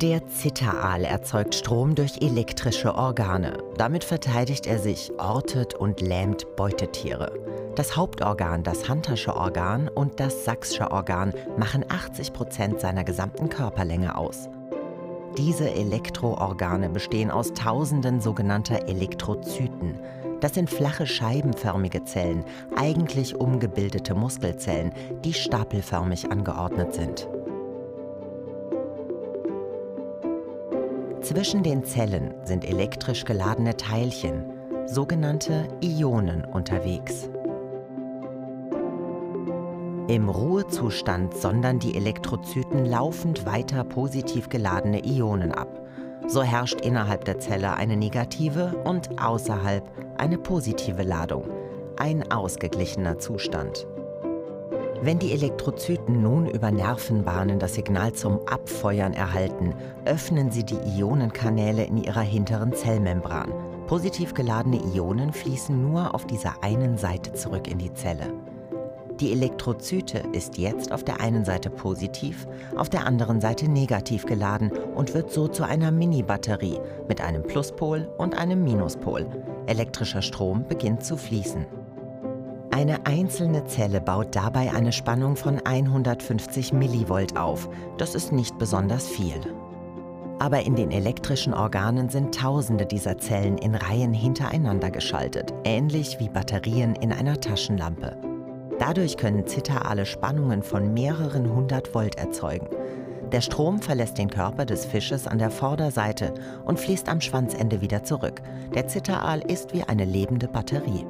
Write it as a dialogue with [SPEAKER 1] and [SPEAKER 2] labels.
[SPEAKER 1] Der Zitteraal erzeugt Strom durch elektrische Organe. Damit verteidigt er sich, ortet und lähmt Beutetiere. Das Hauptorgan, das Huntersche Organ und das Sachsche Organ machen 80 Prozent seiner gesamten Körperlänge aus. Diese Elektroorgane bestehen aus tausenden sogenannter Elektrozyten. Das sind flache scheibenförmige Zellen, eigentlich umgebildete Muskelzellen, die stapelförmig angeordnet sind. Zwischen den Zellen sind elektrisch geladene Teilchen, sogenannte Ionen, unterwegs. Im Ruhezustand sondern die Elektrozyten laufend weiter positiv geladene Ionen ab. So herrscht innerhalb der Zelle eine negative und außerhalb eine positive Ladung. Ein ausgeglichener Zustand. Wenn die Elektrozyten nun über Nervenbahnen das Signal zum Abfeuern erhalten, öffnen sie die Ionenkanäle in ihrer hinteren Zellmembran. Positiv geladene Ionen fließen nur auf dieser einen Seite zurück in die Zelle. Die Elektrozyte ist jetzt auf der einen Seite positiv, auf der anderen Seite negativ geladen und wird so zu einer Mini-Batterie mit einem Pluspol und einem Minuspol. Elektrischer Strom beginnt zu fließen. Eine einzelne Zelle baut dabei eine Spannung von 150 Millivolt auf. Das ist nicht besonders viel. Aber in den elektrischen Organen sind Tausende dieser Zellen in Reihen hintereinander geschaltet, ähnlich wie Batterien in einer Taschenlampe. Dadurch können zitterale Spannungen von mehreren hundert Volt erzeugen. Der Strom verlässt den Körper des Fisches an der Vorderseite und fließt am Schwanzende wieder zurück. Der Zitteraal ist wie eine lebende Batterie.